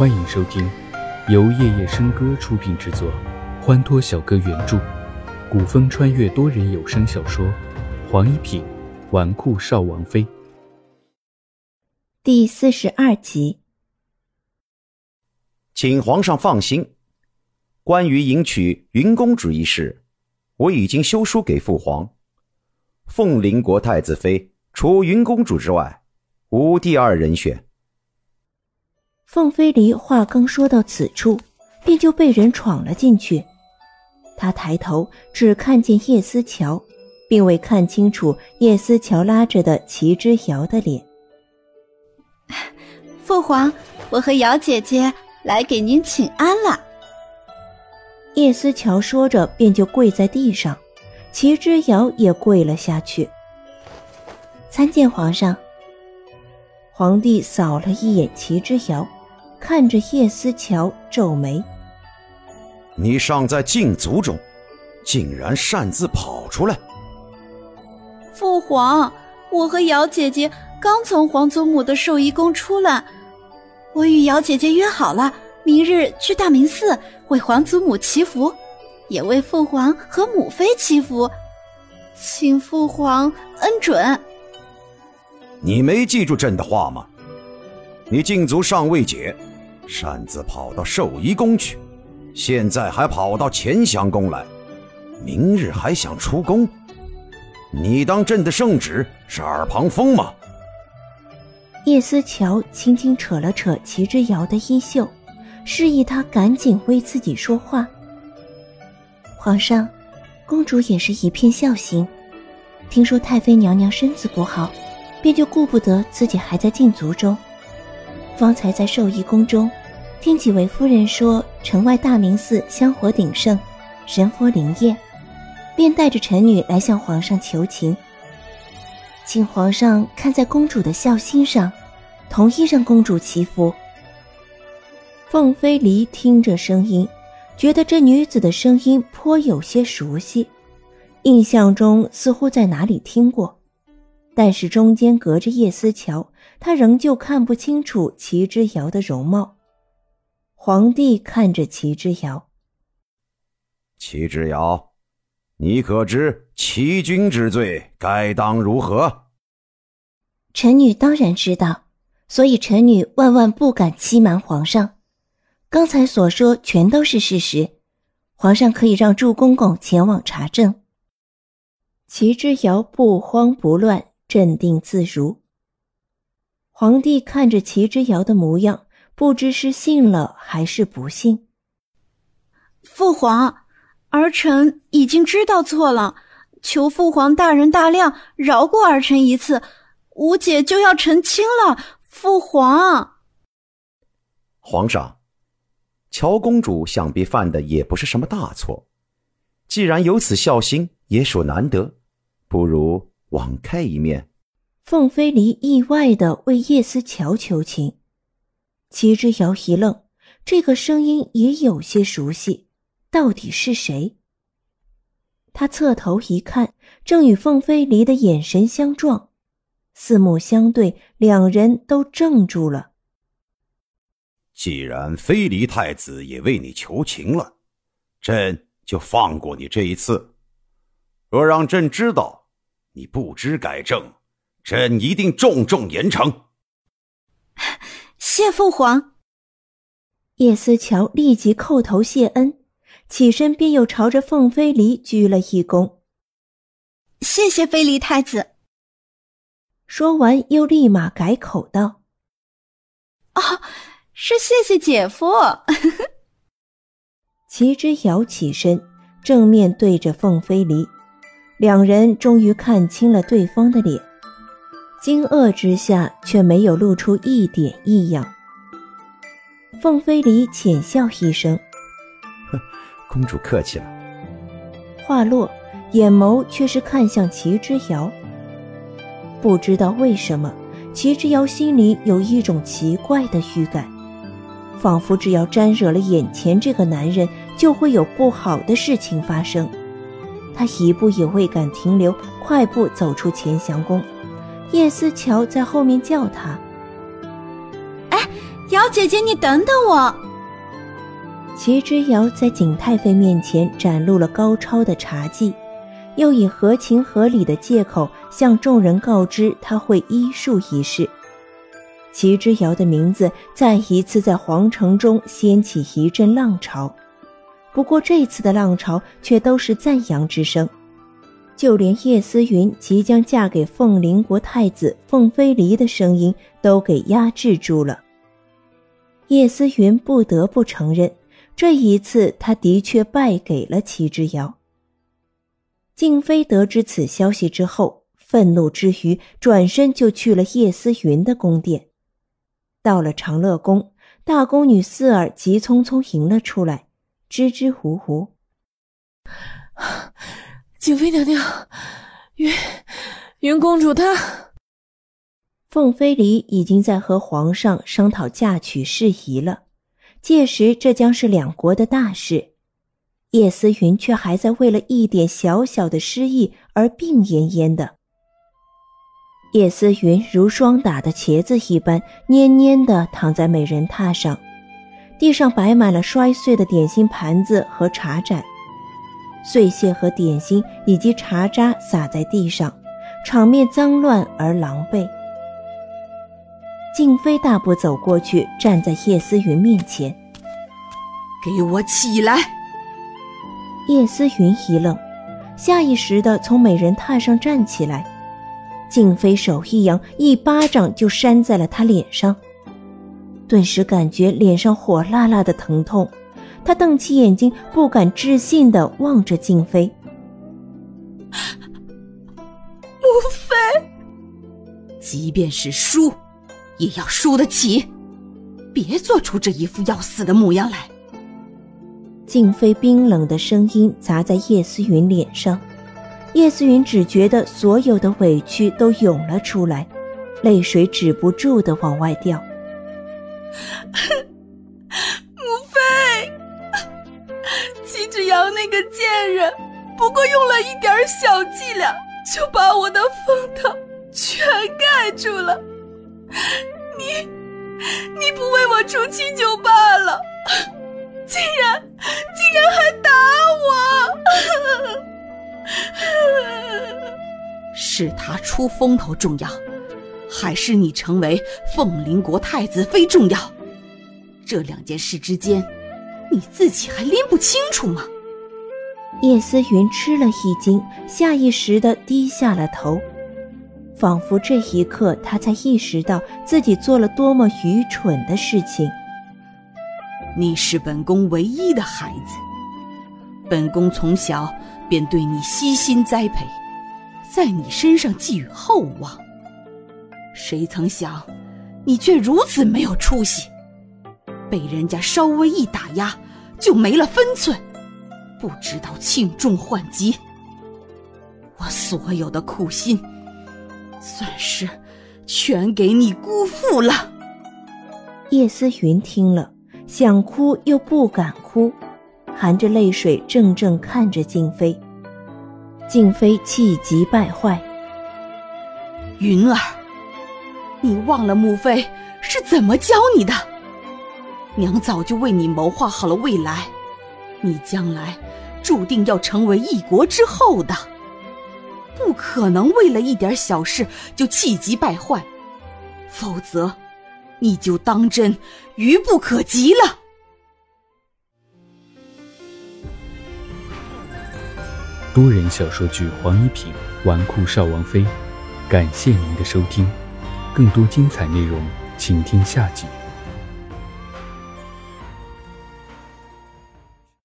欢迎收听由夜夜笙歌出品制作，欢脱小哥原著，古风穿越多人有声小说《黄一品纨绔少王妃》第四十二集。请皇上放心，关于迎娶云公主一事，我已经修书给父皇。凤临国太子妃除云公主之外，无第二人选。凤飞离话刚说到此处，便就被人闯了进去。他抬头只看见叶思乔，并未看清楚叶思乔拉着的齐之遥的脸。父皇，我和瑶姐姐来给您请安了。叶思乔说着，便就跪在地上，齐之遥也跪了下去。参见皇上。皇帝扫了一眼齐之遥。看着叶思乔，皱眉：“你尚在禁足中，竟然擅自跑出来！”父皇，我和瑶姐姐刚从皇祖母的寿衣宫出来，我与瑶姐姐约好了，明日去大明寺为皇祖母祈福，也为父皇和母妃祈福，请父皇恩准。你没记住朕的话吗？你禁足尚未解。擅自跑到寿衣宫去，现在还跑到乾祥宫来，明日还想出宫？你当朕的圣旨是耳旁风吗？叶思乔轻轻扯了扯齐之遥的衣袖，示意他赶紧为自己说话。皇上，公主也是一片孝心，听说太妃娘娘身子不好，便就顾不得自己还在禁足中，方才在寿衣宫中。听几位夫人说，城外大明寺香火鼎盛，神佛灵验，便带着臣女来向皇上求情，请皇上看在公主的孝心上，同意让公主祈福。凤飞离听着声音，觉得这女子的声音颇有些熟悉，印象中似乎在哪里听过，但是中间隔着叶思桥，他仍旧看不清楚齐之遥的容貌。皇帝看着齐之遥，齐之遥，你可知欺君之罪该当如何？臣女当然知道，所以臣女万万不敢欺瞒皇上。刚才所说全都是事实，皇上可以让祝公公前往查证。齐之遥不慌不乱，镇定自如。皇帝看着齐之遥的模样。不知是信了还是不信。父皇，儿臣已经知道错了，求父皇大人大量，饶过儿臣一次，吴姐就要成亲了。父皇，皇上，乔公主想必犯的也不是什么大错，既然有此孝心，也属难得，不如网开一面。凤飞离意外的为叶思乔求情。齐之遥一愣，这个声音也有些熟悉，到底是谁？他侧头一看，正与凤飞离的眼神相撞，四目相对，两人都怔住了。既然飞离太子也为你求情了，朕就放过你这一次。若让朕知道你不知改正，朕一定重重严惩。谢父皇。叶思乔立即叩头谢恩，起身便又朝着凤飞离鞠了一躬。谢谢飞离太子。说完，又立马改口道：“哦，是谢谢姐夫。”齐之遥起身，正面对着凤飞离，两人终于看清了对方的脸。惊愕之下，却没有露出一点异样。凤飞离浅笑一声：“哼，公主客气了。”话落，眼眸却是看向齐之遥。不知道为什么，齐之遥心里有一种奇怪的预感，仿佛只要沾惹了眼前这个男人，就会有不好的事情发生。他一步也未敢停留，快步走出乾祥宫。叶思乔在后面叫他：“哎，姚姐姐，你等等我。齐之遥在景太妃面前展露了高超的茶技，又以合情合理的借口向众人告知他会医术一事。齐之遥的名字再一次在皇城中掀起一阵浪潮，不过这次的浪潮却都是赞扬之声，就连叶思云即将嫁给凤林国太子凤飞离的声音都给压制住了。叶思云不得不承认。这一次，他的确败给了齐之遥。静妃得知此消息之后，愤怒之余，转身就去了叶思云的宫殿。到了长乐宫，大宫女四儿急匆匆迎了出来，支支吾吾：“景妃娘娘，云云公主她……”凤飞离已经在和皇上商讨嫁娶事宜了。届时，这将是两国的大事，叶思云却还在为了一点小小的失意而病恹恹的。叶思云如霜打的茄子一般蔫蔫的躺在美人榻上，地上摆满了摔碎的点心盘子和茶盏，碎屑和点心以及茶渣洒在地上，场面脏乱而狼狈。静妃大步走过去，站在叶思云面前。给我起来！叶思云一愣，下意识的从美人榻上站起来。静妃手一扬，一巴掌就扇在了他脸上，顿时感觉脸上火辣辣的疼痛。他瞪起眼睛，不敢置信的望着静妃。母妃，即便是输。也要输得起，别做出这一副要死的模样来。静妃冰冷的声音砸在叶思云脸上，叶思云只觉得所有的委屈都涌了出来，泪水止不住的往外掉。那个贱人，不过用了一点小伎俩，就把我的风头全盖住了。你，你不为我出气就罢了，竟然，竟然还打我！是他出风头重要，还是你成为凤临国太子妃重要？这两件事之间，你自己还拎不清楚吗？叶思云吃了一惊，下意识的低下了头。仿佛这一刻，他才意识到自己做了多么愚蠢的事情。你是本宫唯一的孩子，本宫从小便对你悉心栽培，在你身上寄予厚望。谁曾想，你却如此没有出息，被人家稍微一打压就没了分寸，不知道轻重缓急。我所有的苦心。算是全给你辜负了。叶思云听了，想哭又不敢哭，含着泪水怔怔看着静妃。静妃气急败坏：“云儿，你忘了母妃是怎么教你的？娘早就为你谋划好了未来，你将来注定要成为一国之后的。”不可能为了一点小事就气急败坏，否则你就当真愚不可及了。多人小说剧《黄一品纨绔少王妃》，感谢您的收听，更多精彩内容请听下集。